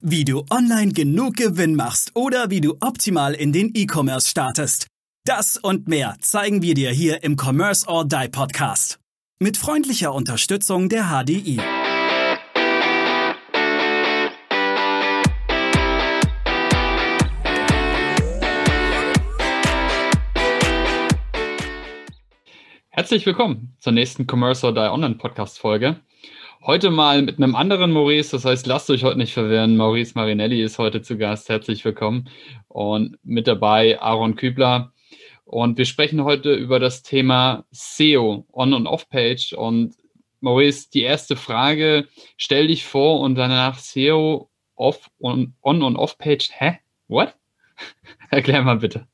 Wie du online genug Gewinn machst oder wie du optimal in den E-Commerce startest. Das und mehr zeigen wir dir hier im Commerce or Die Podcast. Mit freundlicher Unterstützung der HDI. Herzlich willkommen zur nächsten Commerce or Die Online Podcast Folge. Heute mal mit einem anderen Maurice, das heißt, lasst euch heute nicht verwirren. Maurice Marinelli ist heute zu Gast. Herzlich willkommen. Und mit dabei Aaron Kübler. Und wir sprechen heute über das Thema SEO, On- und Off-Page. Und Maurice, die erste Frage, stell dich vor und danach SEO, Off- und On- und Off-Page. Hä? What? Erklär mal bitte.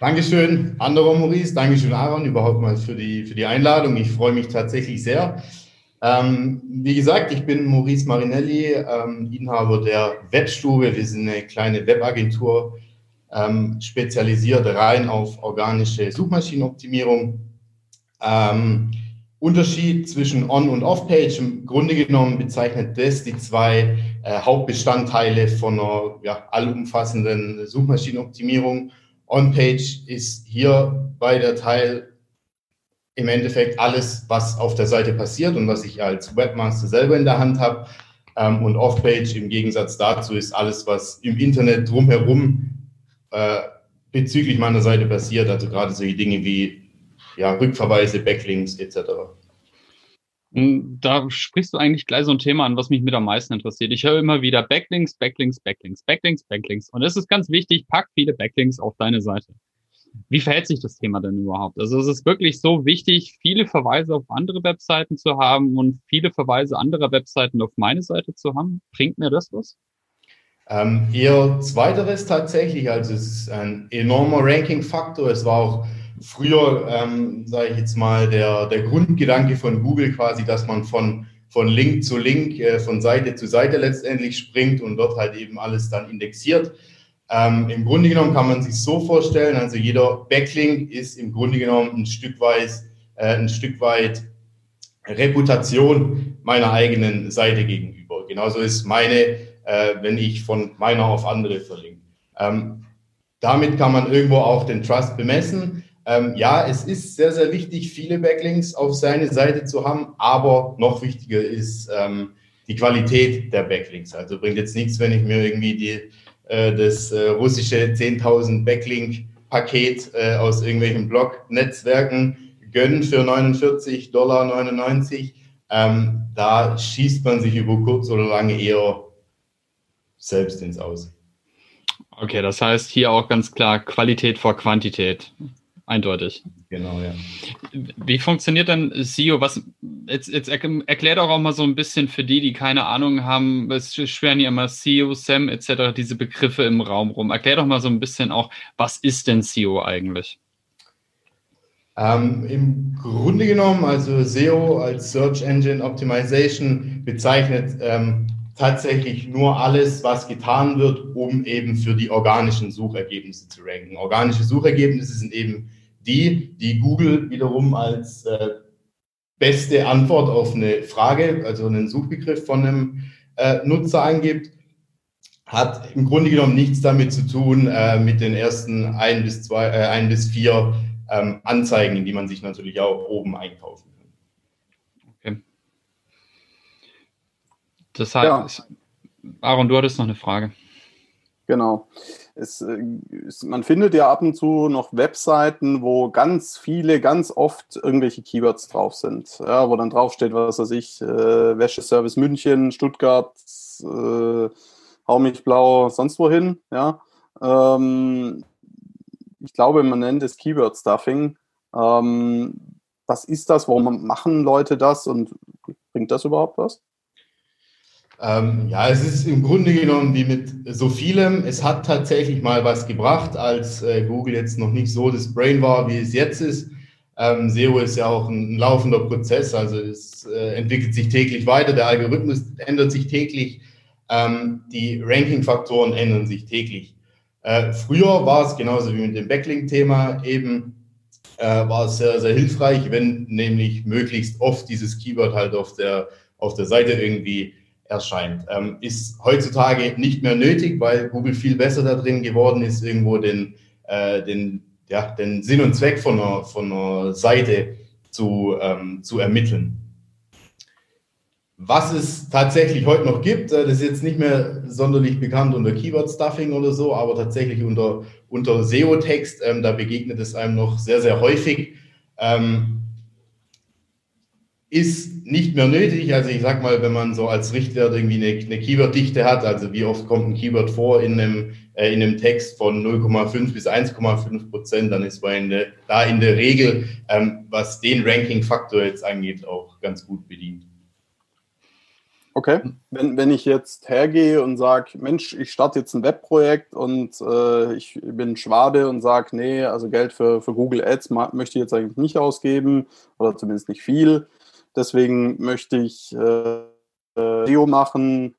Dankeschön, anderer Maurice. Dankeschön, Aaron, überhaupt mal für die, für die Einladung. Ich freue mich tatsächlich sehr. Ähm, wie gesagt, ich bin Maurice Marinelli, ähm, Inhaber der Webstube. Wir sind eine kleine Webagentur, ähm, spezialisiert rein auf organische Suchmaschinenoptimierung. Ähm, Unterschied zwischen On- und Off-Page, im Grunde genommen bezeichnet das die zwei äh, Hauptbestandteile von einer ja, allumfassenden Suchmaschinenoptimierung. On-Page ist hier bei der Teil im Endeffekt alles, was auf der Seite passiert und was ich als Webmaster selber in der Hand habe. Ähm, und Off-Page im Gegensatz dazu ist alles, was im Internet drumherum äh, bezüglich meiner Seite passiert. Also gerade solche Dinge wie ja, Rückverweise, Backlinks etc. Da sprichst du eigentlich gleich so ein Thema an, was mich mit am meisten interessiert. Ich höre immer wieder Backlinks, Backlinks, Backlinks, Backlinks, Backlinks. Und es ist ganz wichtig, pack viele Backlinks auf deine Seite. Wie verhält sich das Thema denn überhaupt? Also es ist wirklich so wichtig, viele Verweise auf andere Webseiten zu haben und viele Verweise anderer Webseiten auf meine Seite zu haben. Bringt mir das was? Ähm, eher zweiteres tatsächlich. Also es ist ein enormer Ranking-Faktor. Es war auch früher, ähm, sage ich jetzt mal, der, der Grundgedanke von Google quasi, dass man von, von Link zu Link, äh, von Seite zu Seite letztendlich springt und dort halt eben alles dann indexiert. Ähm, Im Grunde genommen kann man sich so vorstellen, also jeder Backlink ist im Grunde genommen ein Stück weit, äh, ein Stück weit Reputation meiner eigenen Seite gegenüber. Genauso ist meine, äh, wenn ich von meiner auf andere verlinke. Ähm, damit kann man irgendwo auch den Trust bemessen. Ähm, ja, es ist sehr, sehr wichtig, viele Backlinks auf seine Seite zu haben, aber noch wichtiger ist ähm, die Qualität der Backlinks. Also bringt jetzt nichts, wenn ich mir irgendwie die das äh, russische 10.000 Backlink-Paket äh, aus irgendwelchen Blog-Netzwerken gönnen für 49,99 Dollar. Ähm, da schießt man sich über kurz oder lang eher selbst ins Aus. Okay, das heißt hier auch ganz klar Qualität vor Quantität. Eindeutig. Genau, ja. Wie funktioniert denn SEO? Was, jetzt, jetzt erklär doch auch mal so ein bisschen für die, die keine Ahnung haben, es schweren ja immer SEO, SEM etc., diese Begriffe im Raum rum. Erklär doch mal so ein bisschen auch, was ist denn SEO eigentlich? Ähm, Im Grunde genommen, also SEO als Search Engine Optimization bezeichnet ähm, tatsächlich nur alles, was getan wird, um eben für die organischen Suchergebnisse zu ranken. Organische Suchergebnisse sind eben die, die Google wiederum als äh, beste Antwort auf eine Frage, also einen Suchbegriff von einem äh, Nutzer angibt, hat im Grunde genommen nichts damit zu tun äh, mit den ersten ein bis zwei, äh, ein bis vier ähm, Anzeigen, die man sich natürlich auch oben einkaufen kann. Okay. Das heißt, ja. Aaron, du hattest noch eine Frage. Genau. Es, es, man findet ja ab und zu noch Webseiten, wo ganz viele, ganz oft irgendwelche Keywords drauf sind. Ja, wo dann draufsteht, was weiß ich, äh, Wäscheservice München, Stuttgart, äh, Hau mich blau, sonst wohin. Ja. Ähm, ich glaube, man nennt es Keyword Stuffing. Ähm, was ist das? Warum machen Leute das und bringt das überhaupt was? Ähm, ja, es ist im Grunde genommen wie mit so vielem. Es hat tatsächlich mal was gebracht, als äh, Google jetzt noch nicht so das Brain war, wie es jetzt ist. Ähm, SEO ist ja auch ein, ein laufender Prozess, also es äh, entwickelt sich täglich weiter, der Algorithmus ändert sich täglich, ähm, die Ranking-Faktoren ändern sich täglich. Äh, früher war es genauso wie mit dem Backlink-Thema eben, äh, war es sehr, sehr hilfreich, wenn nämlich möglichst oft dieses Keyword halt auf der, auf der Seite irgendwie erscheint. Ähm, ist heutzutage nicht mehr nötig, weil Google viel besser da drin geworden ist, irgendwo den, äh, den, ja, den Sinn und Zweck von einer, von einer Seite zu, ähm, zu ermitteln. Was es tatsächlich heute noch gibt, äh, das ist jetzt nicht mehr sonderlich bekannt unter Keyword-Stuffing oder so, aber tatsächlich unter, unter SEO-Text, ähm, da begegnet es einem noch sehr, sehr häufig. Ähm, ist nicht mehr nötig. Also ich sag mal, wenn man so als Richtwert irgendwie eine, eine Keyword-Dichte hat, also wie oft kommt ein Keyword vor in einem, äh, in einem Text von 0,5 bis 1,5 Prozent, dann ist man in der, da in der Regel, ähm, was den Ranking-Faktor jetzt angeht, auch ganz gut bedient. Okay, wenn, wenn ich jetzt hergehe und sage, Mensch, ich starte jetzt ein Webprojekt und äh, ich bin Schwade und sage, nee, also Geld für, für Google Ads möchte ich jetzt eigentlich nicht ausgeben oder zumindest nicht viel. Deswegen möchte ich äh, SEO machen.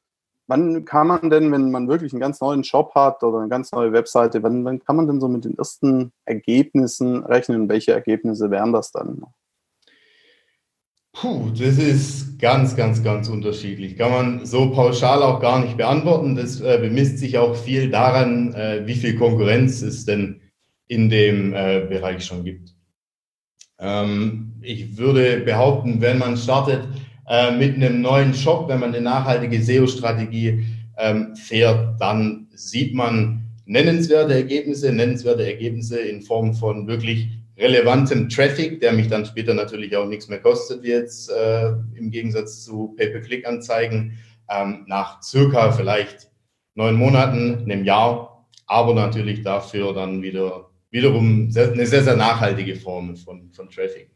Wann kann man denn, wenn man wirklich einen ganz neuen Shop hat oder eine ganz neue Webseite, wann, wann kann man denn so mit den ersten Ergebnissen rechnen? Welche Ergebnisse wären das dann? Puh, das ist ganz, ganz, ganz unterschiedlich. Kann man so pauschal auch gar nicht beantworten. Das äh, bemisst sich auch viel daran, äh, wie viel Konkurrenz es denn in dem äh, Bereich schon gibt. Ähm, ich würde behaupten, wenn man startet äh, mit einem neuen Shop, wenn man eine nachhaltige SEO-Strategie ähm, fährt, dann sieht man nennenswerte Ergebnisse, nennenswerte Ergebnisse in Form von wirklich relevantem Traffic, der mich dann später natürlich auch nichts mehr kostet, wie jetzt äh, im Gegensatz zu Pay-per-Click-Anzeigen, ähm, nach circa vielleicht neun Monaten, einem Jahr, aber natürlich dafür dann wieder wiederum sehr, eine sehr, sehr nachhaltige Form von, von Traffic.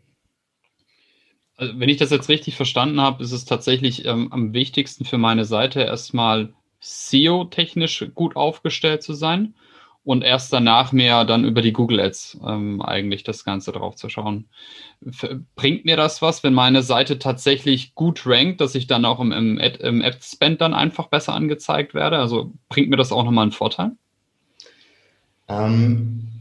Also wenn ich das jetzt richtig verstanden habe, ist es tatsächlich ähm, am wichtigsten für meine Seite erstmal SEO-technisch gut aufgestellt zu sein und erst danach mehr dann über die Google Ads ähm, eigentlich das Ganze drauf zu schauen. Bringt mir das was, wenn meine Seite tatsächlich gut rankt, dass ich dann auch im, im, Ad, im Ad-Spend dann einfach besser angezeigt werde? Also bringt mir das auch nochmal einen Vorteil? Ähm,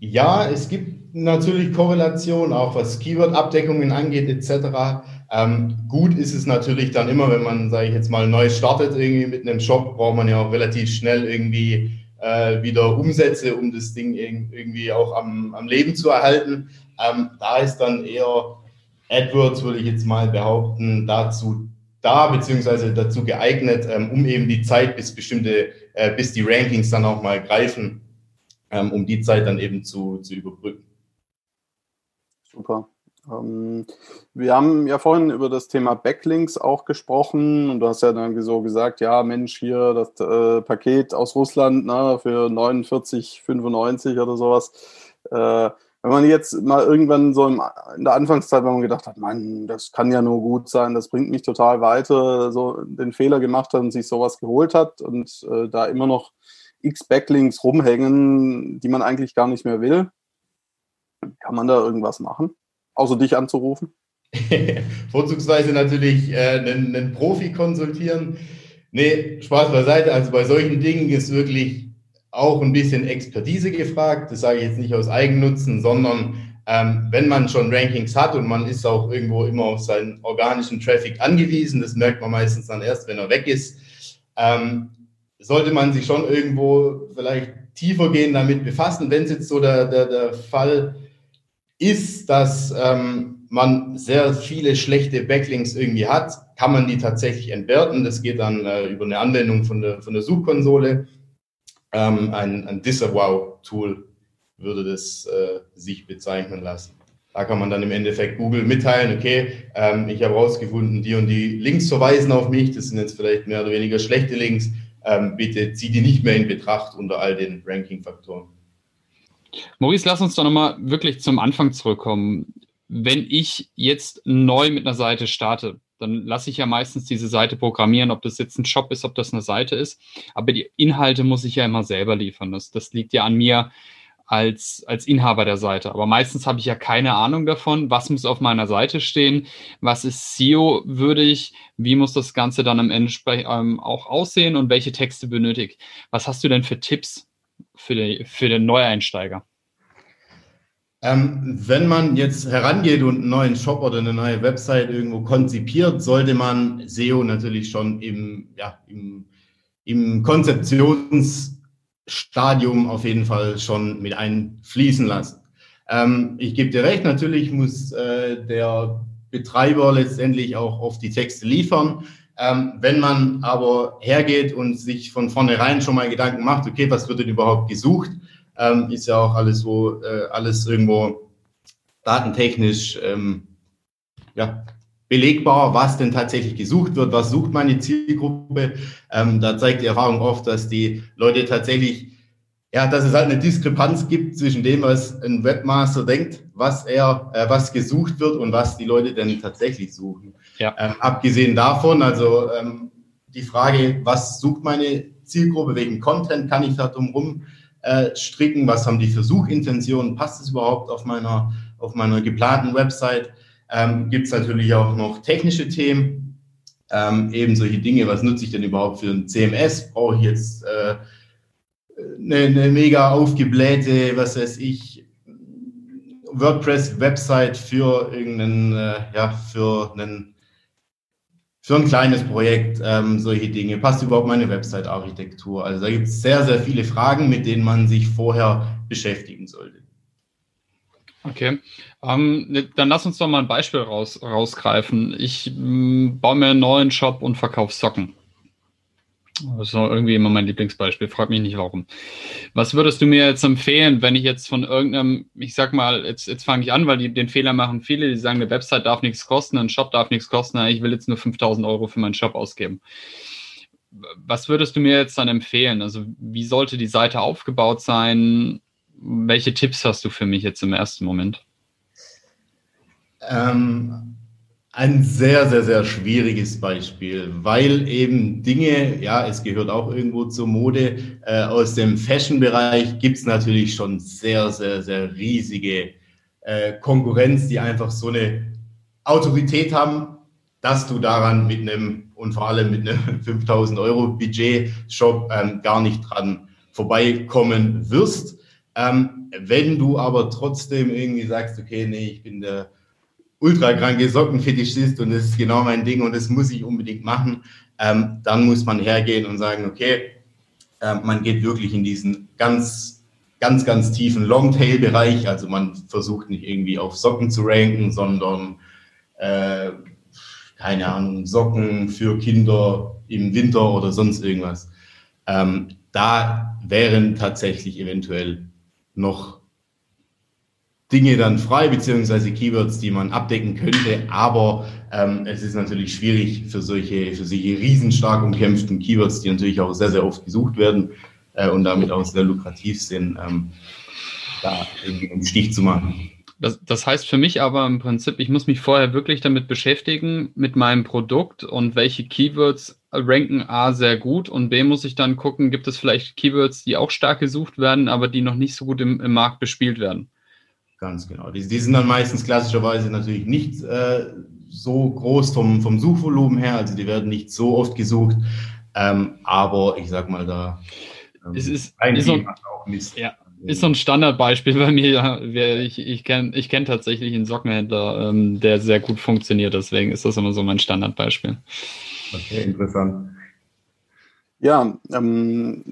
ja, es gibt natürlich Korrelation, auch was Keyword-Abdeckungen angeht, etc. Ähm, gut ist es natürlich dann immer, wenn man, sage ich jetzt mal, neu startet irgendwie mit einem Shop, braucht man ja auch relativ schnell irgendwie äh, wieder Umsätze, um das Ding irgendwie auch am, am Leben zu erhalten. Ähm, da ist dann eher AdWords, würde ich jetzt mal behaupten, dazu da, beziehungsweise dazu geeignet, ähm, um eben die Zeit bis bestimmte, äh, bis die Rankings dann auch mal greifen, ähm, um die Zeit dann eben zu, zu überbrücken. Super. Ähm, wir haben ja vorhin über das Thema Backlinks auch gesprochen und du hast ja dann so gesagt, ja Mensch, hier das äh, Paket aus Russland ne, für 49,95 oder sowas. Äh, wenn man jetzt mal irgendwann so im, in der Anfangszeit, wenn man gedacht hat, Mann, das kann ja nur gut sein, das bringt mich total weiter, so den Fehler gemacht hat und sich sowas geholt hat und äh, da immer noch x Backlinks rumhängen, die man eigentlich gar nicht mehr will. Kann man da irgendwas machen, außer dich anzurufen? Vorzugsweise natürlich äh, einen, einen Profi konsultieren. Nee, Spaß beiseite. Also bei solchen Dingen ist wirklich auch ein bisschen Expertise gefragt. Das sage ich jetzt nicht aus Eigennutzen, sondern ähm, wenn man schon Rankings hat und man ist auch irgendwo immer auf seinen organischen Traffic angewiesen, das merkt man meistens dann erst, wenn er weg ist, ähm, sollte man sich schon irgendwo vielleicht tiefer gehen damit befassen. Wenn es jetzt so der, der, der Fall ist, dass ähm, man sehr viele schlechte Backlinks irgendwie hat, kann man die tatsächlich entwerten. Das geht dann äh, über eine Anwendung von der, von der Suchkonsole. Ähm, ein, ein Disavow-Tool würde das äh, sich bezeichnen lassen. Da kann man dann im Endeffekt Google mitteilen, okay, ähm, ich habe herausgefunden, die und die Links verweisen auf mich, das sind jetzt vielleicht mehr oder weniger schlechte Links, ähm, bitte zieh die nicht mehr in Betracht unter all den Ranking-Faktoren. Maurice, lass uns doch nochmal wirklich zum Anfang zurückkommen. Wenn ich jetzt neu mit einer Seite starte, dann lasse ich ja meistens diese Seite programmieren, ob das jetzt ein Shop ist, ob das eine Seite ist. Aber die Inhalte muss ich ja immer selber liefern. Das, das liegt ja an mir, als, als Inhaber der Seite. Aber meistens habe ich ja keine Ahnung davon, was muss auf meiner Seite stehen, was ist SEO-würdig, wie muss das Ganze dann am Ende ähm, auch aussehen und welche Texte benötigt. Was hast du denn für Tipps für, die, für den Neueinsteiger? Ähm, wenn man jetzt herangeht und einen neuen Shop oder eine neue Website irgendwo konzipiert, sollte man SEO natürlich schon im, ja, im, im Konzeptionsstadium auf jeden Fall schon mit einfließen lassen. Ähm, ich gebe dir recht, natürlich muss äh, der Betreiber letztendlich auch auf die Texte liefern. Ähm, wenn man aber hergeht und sich von vornherein schon mal Gedanken macht, okay, was wird denn überhaupt gesucht, ähm, ist ja auch alles so, äh, alles irgendwo datentechnisch ähm, ja, belegbar, was denn tatsächlich gesucht wird, was sucht meine Zielgruppe. Ähm, da zeigt die Erfahrung oft, dass die Leute tatsächlich, ja, dass es halt eine Diskrepanz gibt zwischen dem, was ein Webmaster denkt, was er, äh, was gesucht wird und was die Leute denn tatsächlich suchen. Ja. Ähm, abgesehen davon, also ähm, die Frage, was sucht meine Zielgruppe, welchen Content kann ich da drumherum äh, stricken, was haben die für Suchintentionen, passt es überhaupt auf meiner, auf meiner geplanten Website. Ähm, Gibt es natürlich auch noch technische Themen, ähm, eben solche Dinge, was nutze ich denn überhaupt für ein CMS? Brauche ich jetzt äh, eine, eine mega aufgeblähte, was weiß ich, WordPress-Website für irgendeinen, äh, ja, für einen für ein kleines Projekt ähm, solche Dinge. Passt überhaupt meine Website-Architektur? Also da gibt es sehr, sehr viele Fragen, mit denen man sich vorher beschäftigen sollte. Okay, ähm, ne, dann lass uns doch mal ein Beispiel raus, rausgreifen. Ich m, baue mir einen neuen Shop und verkaufe Socken. Das ist irgendwie immer mein Lieblingsbeispiel, frag mich nicht warum. Was würdest du mir jetzt empfehlen, wenn ich jetzt von irgendeinem, ich sag mal, jetzt, jetzt fange ich an, weil die den Fehler machen viele, die sagen, eine Website darf nichts kosten, ein Shop darf nichts kosten, ich will jetzt nur 5000 Euro für meinen Shop ausgeben. Was würdest du mir jetzt dann empfehlen? Also, wie sollte die Seite aufgebaut sein? Welche Tipps hast du für mich jetzt im ersten Moment? Ähm, ein sehr, sehr, sehr schwieriges Beispiel, weil eben Dinge, ja, es gehört auch irgendwo zur Mode, äh, aus dem Fashion-Bereich gibt es natürlich schon sehr, sehr, sehr riesige äh, Konkurrenz, die einfach so eine Autorität haben, dass du daran mit einem und vor allem mit einem 5000 Euro Budget-Shop ähm, gar nicht dran vorbeikommen wirst. Ähm, wenn du aber trotzdem irgendwie sagst, okay, nee, ich bin der ultra kranke Sockenfetischist und das ist genau mein Ding und das muss ich unbedingt machen, ähm, dann muss man hergehen und sagen, okay, äh, man geht wirklich in diesen ganz, ganz, ganz tiefen Longtail-Bereich. Also man versucht nicht irgendwie auf Socken zu ranken, sondern äh, keine Ahnung, Socken für Kinder im Winter oder sonst irgendwas. Ähm, da wären tatsächlich eventuell noch Dinge dann frei, beziehungsweise Keywords, die man abdecken könnte. Aber ähm, es ist natürlich schwierig für solche, für solche riesenstark umkämpften Keywords, die natürlich auch sehr, sehr oft gesucht werden äh, und damit auch sehr lukrativ sind, ähm, da einen Stich zu machen. Das, das heißt für mich aber im Prinzip, ich muss mich vorher wirklich damit beschäftigen, mit meinem Produkt und welche Keywords ranken A sehr gut und B muss ich dann gucken, gibt es vielleicht Keywords, die auch stark gesucht werden, aber die noch nicht so gut im, im Markt bespielt werden. Ganz genau. Die, die sind dann meistens klassischerweise natürlich nicht äh, so groß vom, vom Suchvolumen her, also die werden nicht so oft gesucht, ähm, aber ich sag mal da. Ähm, es ist, ist so, auch Mist. Ja, ist so ein Standardbeispiel bei mir. Ich, ich kenne ich kenn tatsächlich einen Sockenhändler, ähm, der sehr gut funktioniert, deswegen ist das immer so mein Standardbeispiel. Okay, interessant. Ja, ähm,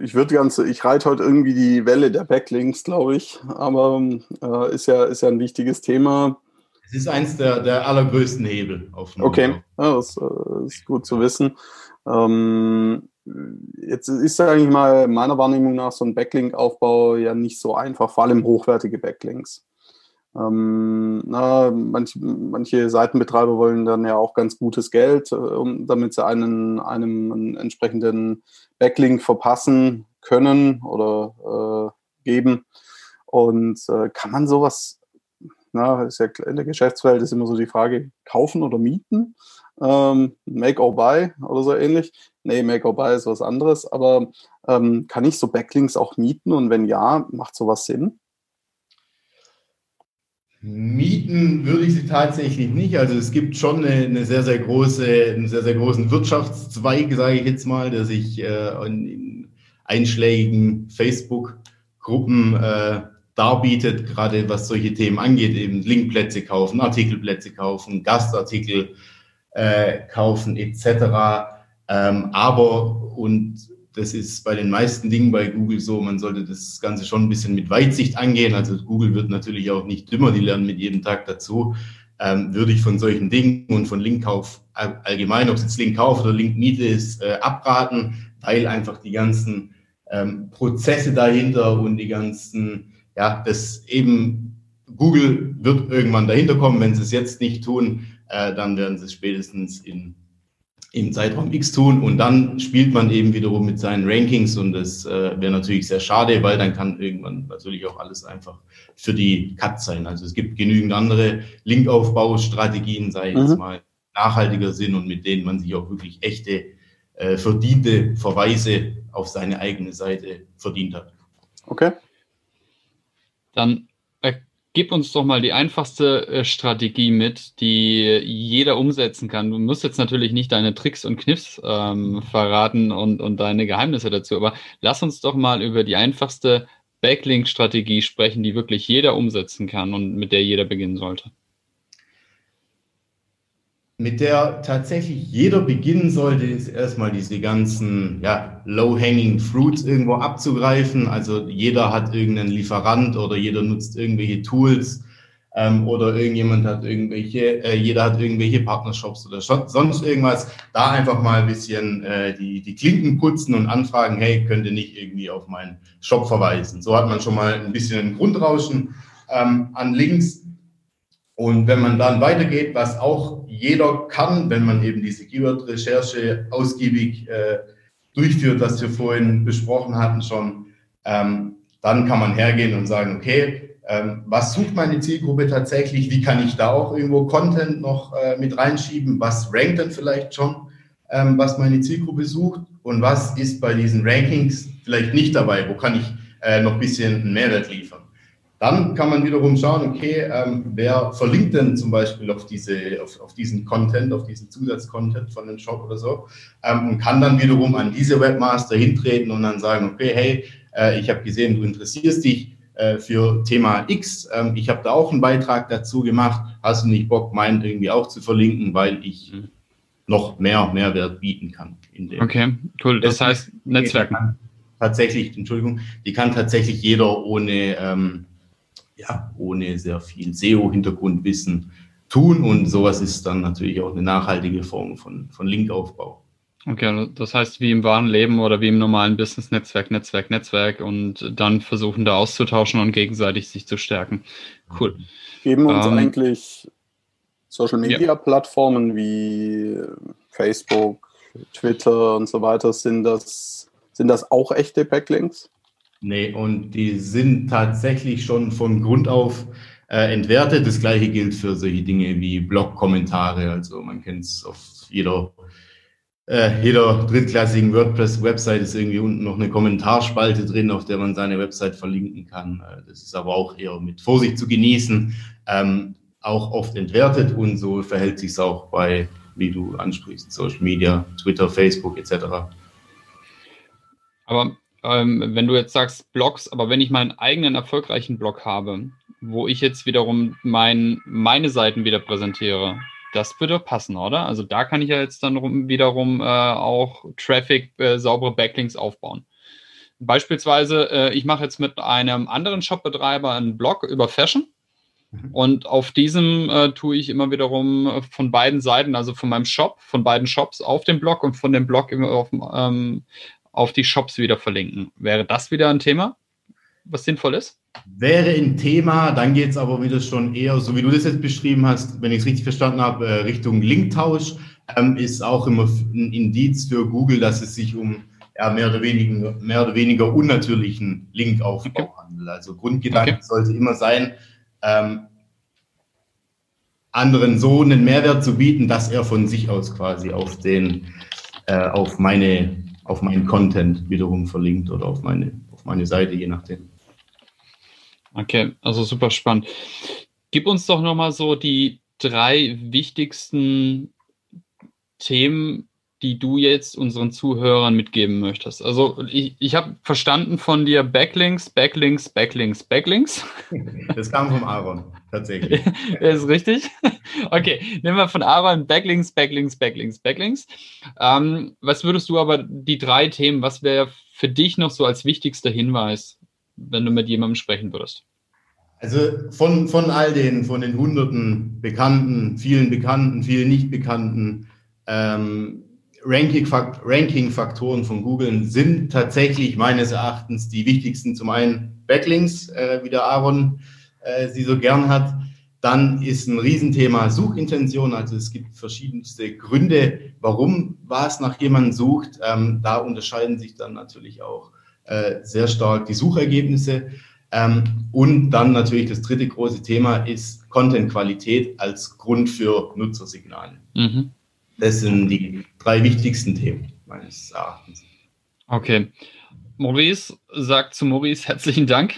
ich würde ganz, ich reite heute irgendwie die Welle der Backlinks, glaube ich, aber äh, ist ja ist ja ein wichtiges Thema. Es ist eins der, der allergrößten Hebel auf dem Okay, ja, das äh, ist gut zu wissen. Ähm, jetzt ist ja eigentlich mal meiner Wahrnehmung nach so ein Backlink-Aufbau ja nicht so einfach, vor allem hochwertige Backlinks. Ähm, na, manch, manche Seitenbetreiber wollen dann ja auch ganz gutes Geld, äh, damit sie einen, einem einen entsprechenden Backlink verpassen können oder äh, geben. Und äh, kann man sowas, na, ist ja in der Geschäftswelt ist immer so die Frage, kaufen oder mieten? Ähm, make or buy oder so ähnlich. Nee, make or buy ist was anderes, aber ähm, kann ich so Backlinks auch mieten und wenn ja, macht sowas Sinn? Mieten würde ich sie tatsächlich nicht. Also es gibt schon eine, eine sehr, sehr große, einen sehr, sehr großen Wirtschaftszweig, sage ich jetzt mal, der sich äh, in, in einschlägigen Facebook-Gruppen äh, darbietet, gerade was solche Themen angeht, eben Linkplätze kaufen, Artikelplätze kaufen, Gastartikel äh, kaufen etc. Ähm, aber, und das ist bei den meisten Dingen bei Google so, man sollte das Ganze schon ein bisschen mit Weitsicht angehen. Also Google wird natürlich auch nicht dümmer, die lernen mit jedem Tag dazu. Ähm, würde ich von solchen Dingen und von Linkkauf allgemein, ob es jetzt Linkkauf oder Linkmiete ist, äh, abraten, weil einfach die ganzen ähm, Prozesse dahinter und die ganzen, ja, das eben Google wird irgendwann dahinter kommen. Wenn sie es jetzt nicht tun, äh, dann werden sie es spätestens in im Zeitraum X tun und dann spielt man eben wiederum mit seinen Rankings und das äh, wäre natürlich sehr schade, weil dann kann irgendwann natürlich auch alles einfach für die Cut sein. Also es gibt genügend andere Linkaufbaustrategien, sei jetzt mhm. mal nachhaltiger sind und mit denen man sich auch wirklich echte äh, verdiente Verweise auf seine eigene Seite verdient hat. Okay. Dann Gib uns doch mal die einfachste äh, Strategie mit, die jeder umsetzen kann. Du musst jetzt natürlich nicht deine Tricks und Kniffs ähm, verraten und, und deine Geheimnisse dazu, aber lass uns doch mal über die einfachste Backlink-Strategie sprechen, die wirklich jeder umsetzen kann und mit der jeder beginnen sollte mit der tatsächlich jeder beginnen sollte, ist erstmal diese ganzen ja, low-hanging fruits irgendwo abzugreifen. Also jeder hat irgendeinen Lieferant oder jeder nutzt irgendwelche Tools ähm, oder irgendjemand hat irgendwelche, äh, jeder hat irgendwelche Partnershops oder sonst irgendwas. Da einfach mal ein bisschen äh, die, die Klinken putzen und anfragen, hey, könnt ihr nicht irgendwie auf meinen Shop verweisen? So hat man schon mal ein bisschen ein Grundrauschen ähm, an Links und wenn man dann weitergeht, was auch jeder kann, wenn man eben diese Keyword-Recherche ausgiebig äh, durchführt, was wir vorhin besprochen hatten schon, ähm, dann kann man hergehen und sagen, okay, ähm, was sucht meine Zielgruppe tatsächlich? Wie kann ich da auch irgendwo Content noch äh, mit reinschieben? Was rankt denn vielleicht schon, ähm, was meine Zielgruppe sucht? Und was ist bei diesen Rankings vielleicht nicht dabei? Wo kann ich äh, noch ein bisschen einen Mehrwert liefern? Dann kann man wiederum schauen, okay, ähm, wer verlinkt denn zum Beispiel auf, diese, auf, auf diesen Content, auf diesen Zusatzcontent von dem Shop oder so ähm, und kann dann wiederum an diese Webmaster hintreten und dann sagen, okay, hey, äh, ich habe gesehen, du interessierst dich äh, für Thema X, ähm, ich habe da auch einen Beitrag dazu gemacht, hast du nicht Bock, meinen irgendwie auch zu verlinken, weil ich mhm. noch mehr Mehrwert bieten kann. okay, cool. Das, das heißt, Netzwerken. Tatsächlich, Entschuldigung, die kann tatsächlich jeder ohne ähm, ja, ohne sehr viel SEO-Hintergrundwissen tun. Und sowas ist dann natürlich auch eine nachhaltige Form von, von Linkaufbau. Okay, das heißt wie im wahren Leben oder wie im normalen Business Netzwerk, Netzwerk, Netzwerk und dann versuchen da auszutauschen und gegenseitig sich zu stärken. Cool. Geben uns ähm, eigentlich Social Media Plattformen ja. wie Facebook, Twitter und so weiter, sind das, sind das auch echte Backlinks? Nee, und die sind tatsächlich schon von Grund auf äh, entwertet. Das gleiche gilt für solche Dinge wie Blog-Kommentare. Also man kennt es auf jeder, äh, jeder drittklassigen WordPress-Website ist irgendwie unten noch eine Kommentarspalte drin, auf der man seine Website verlinken kann. Äh, das ist aber auch eher mit Vorsicht zu genießen, ähm, auch oft entwertet und so verhält sich es auch bei, wie du ansprichst, Social Media, Twitter, Facebook etc. Aber ähm, wenn du jetzt sagst Blogs, aber wenn ich meinen eigenen erfolgreichen Blog habe, wo ich jetzt wiederum mein, meine Seiten wieder präsentiere, das würde passen, oder? Also da kann ich ja jetzt dann wiederum äh, auch Traffic, äh, saubere Backlinks aufbauen. Beispielsweise, äh, ich mache jetzt mit einem anderen Shopbetreiber einen Blog über Fashion. Mhm. Und auf diesem äh, tue ich immer wiederum von beiden Seiten, also von meinem Shop, von beiden Shops auf dem Blog und von dem Blog auf, ähm, auf die Shops wieder verlinken. Wäre das wieder ein Thema, was sinnvoll ist? Wäre ein Thema, dann geht es aber wieder schon eher, so wie du das jetzt beschrieben hast, wenn ich es richtig verstanden habe, äh, Richtung Linktausch, ähm, ist auch immer ein Indiz für Google, dass es sich um ja, mehr, oder weniger, mehr oder weniger unnatürlichen Linkaufbau okay. handelt. Also Grundgedanke okay. sollte immer sein, ähm, anderen so einen Mehrwert zu bieten, dass er von sich aus quasi auf den, äh, auf meine auf meinen Content wiederum verlinkt oder auf meine, auf meine Seite, je nachdem. Okay, also super spannend. Gib uns doch nochmal so die drei wichtigsten Themen, die du jetzt unseren Zuhörern mitgeben möchtest? Also ich, ich habe verstanden von dir Backlinks, Backlinks, Backlinks, Backlinks. Das kam vom Aaron, tatsächlich. ist richtig. Okay, nehmen wir von Aaron Backlinks, Backlinks, Backlinks, Backlinks. Ähm, was würdest du aber die drei Themen, was wäre für dich noch so als wichtigster Hinweis, wenn du mit jemandem sprechen würdest? Also von, von all den, von den hunderten Bekannten, vielen Bekannten, vielen nicht Bekannten, ähm, Ranking-Faktoren von Google sind tatsächlich meines Erachtens die wichtigsten. Zum einen Backlinks, äh, wie der Aaron äh, sie so gern hat. Dann ist ein Riesenthema Suchintention. Also es gibt verschiedenste Gründe, warum was nach jemandem sucht. Ähm, da unterscheiden sich dann natürlich auch äh, sehr stark die Suchergebnisse. Ähm, und dann natürlich das dritte große Thema ist Content-Qualität als Grund für Nutzersignale. Mhm. Das sind die drei wichtigsten Themen meines Erachtens. Okay. Maurice sagt zu Maurice herzlichen Dank.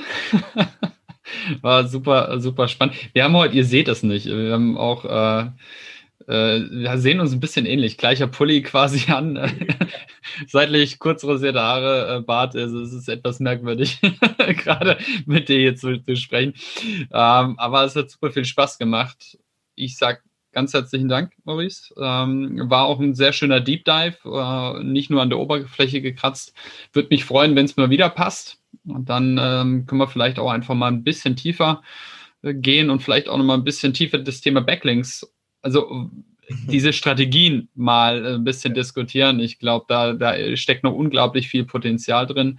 War super, super spannend. Wir haben heute, ihr seht es nicht, wir haben auch, äh, äh, wir sehen uns ein bisschen ähnlich. Gleicher Pulli quasi an, seitlich kurz rasierte Haare, äh, Bart. Also es ist etwas merkwürdig, gerade mit dir hier zu, zu sprechen. Ähm, aber es hat super viel Spaß gemacht. Ich sag ganz herzlichen Dank, Maurice. Ähm, war auch ein sehr schöner Deep Dive, äh, nicht nur an der Oberfläche gekratzt. Würde mich freuen, wenn es mal wieder passt. Und dann ähm, können wir vielleicht auch einfach mal ein bisschen tiefer äh, gehen und vielleicht auch noch mal ein bisschen tiefer das Thema Backlinks, also diese Strategien mal äh, ein bisschen diskutieren. Ich glaube, da, da steckt noch unglaublich viel Potenzial drin.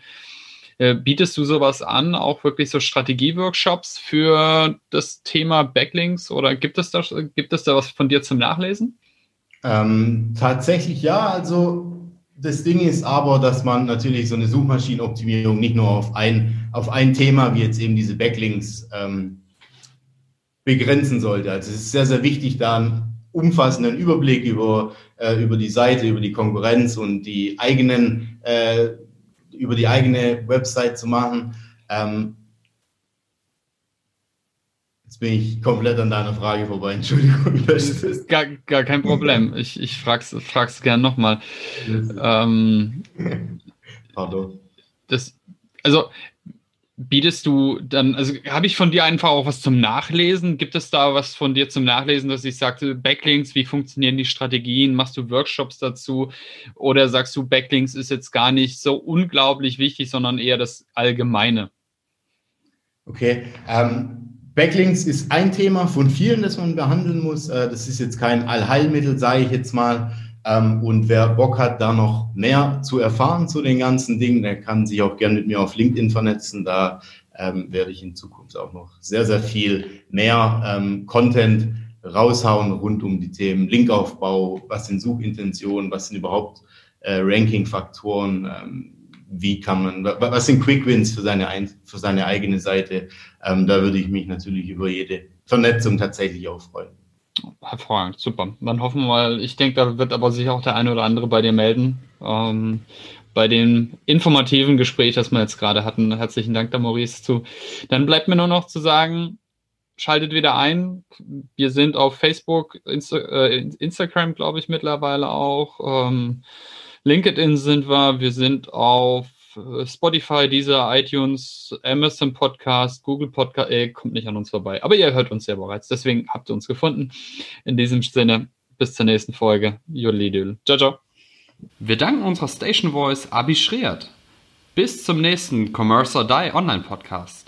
Äh, bietest du sowas an, auch wirklich so Strategieworkshops für das Thema Backlinks oder gibt es da, gibt es da was von dir zum Nachlesen? Ähm, tatsächlich ja, also das Ding ist aber, dass man natürlich so eine Suchmaschinenoptimierung nicht nur auf ein, auf ein Thema wie jetzt eben diese Backlinks ähm, begrenzen sollte. Also es ist sehr, sehr wichtig, da einen umfassenden Überblick über, äh, über die Seite, über die Konkurrenz und die eigenen äh, über die eigene Website zu machen. Ähm, jetzt bin ich komplett an deiner Frage vorbei. Entschuldigung. Gar, gar kein Problem. Ich, ich frag's, frag's gern nochmal. Ähm, Pardon. Das, also bietest du dann, also habe ich von dir einfach auch was zum Nachlesen? Gibt es da was von dir zum Nachlesen, dass ich sagte, Backlinks, wie funktionieren die Strategien? Machst du Workshops dazu? Oder sagst du, Backlinks ist jetzt gar nicht so unglaublich wichtig, sondern eher das Allgemeine? Okay, ähm, Backlinks ist ein Thema von vielen, das man behandeln muss. Äh, das ist jetzt kein Allheilmittel, sage ich jetzt mal. Ähm, und wer Bock hat, da noch mehr zu erfahren zu den ganzen Dingen, der kann sich auch gerne mit mir auf LinkedIn vernetzen. Da ähm, werde ich in Zukunft auch noch sehr, sehr viel mehr ähm, Content raushauen rund um die Themen Linkaufbau, was sind Suchintentionen, was sind überhaupt äh, Ranking-Faktoren, ähm, wie kann man, was sind Quick Wins für seine, für seine eigene Seite. Ähm, da würde ich mich natürlich über jede Vernetzung tatsächlich auch freuen. Hervorragend, super. Dann hoffen wir mal, ich denke, da wird aber sich auch der eine oder andere bei dir melden. Ähm, bei dem informativen Gespräch, das wir jetzt gerade hatten. Herzlichen Dank da, Maurice, zu. Dann bleibt mir nur noch zu sagen, schaltet wieder ein. Wir sind auf Facebook, Insta äh, Instagram, glaube ich, mittlerweile auch. Ähm, LinkedIn sind wir. Wir sind auf Spotify, dieser iTunes, Amazon Podcast, Google Podcast, äh, kommt nicht an uns vorbei. Aber ihr hört uns ja bereits, deswegen habt ihr uns gefunden. In diesem Sinne, bis zur nächsten Folge. Jodlidül. Ciao, ciao. Wir danken unserer Station Voice Abi Schreert. Bis zum nächsten Commerce or Die Online Podcast.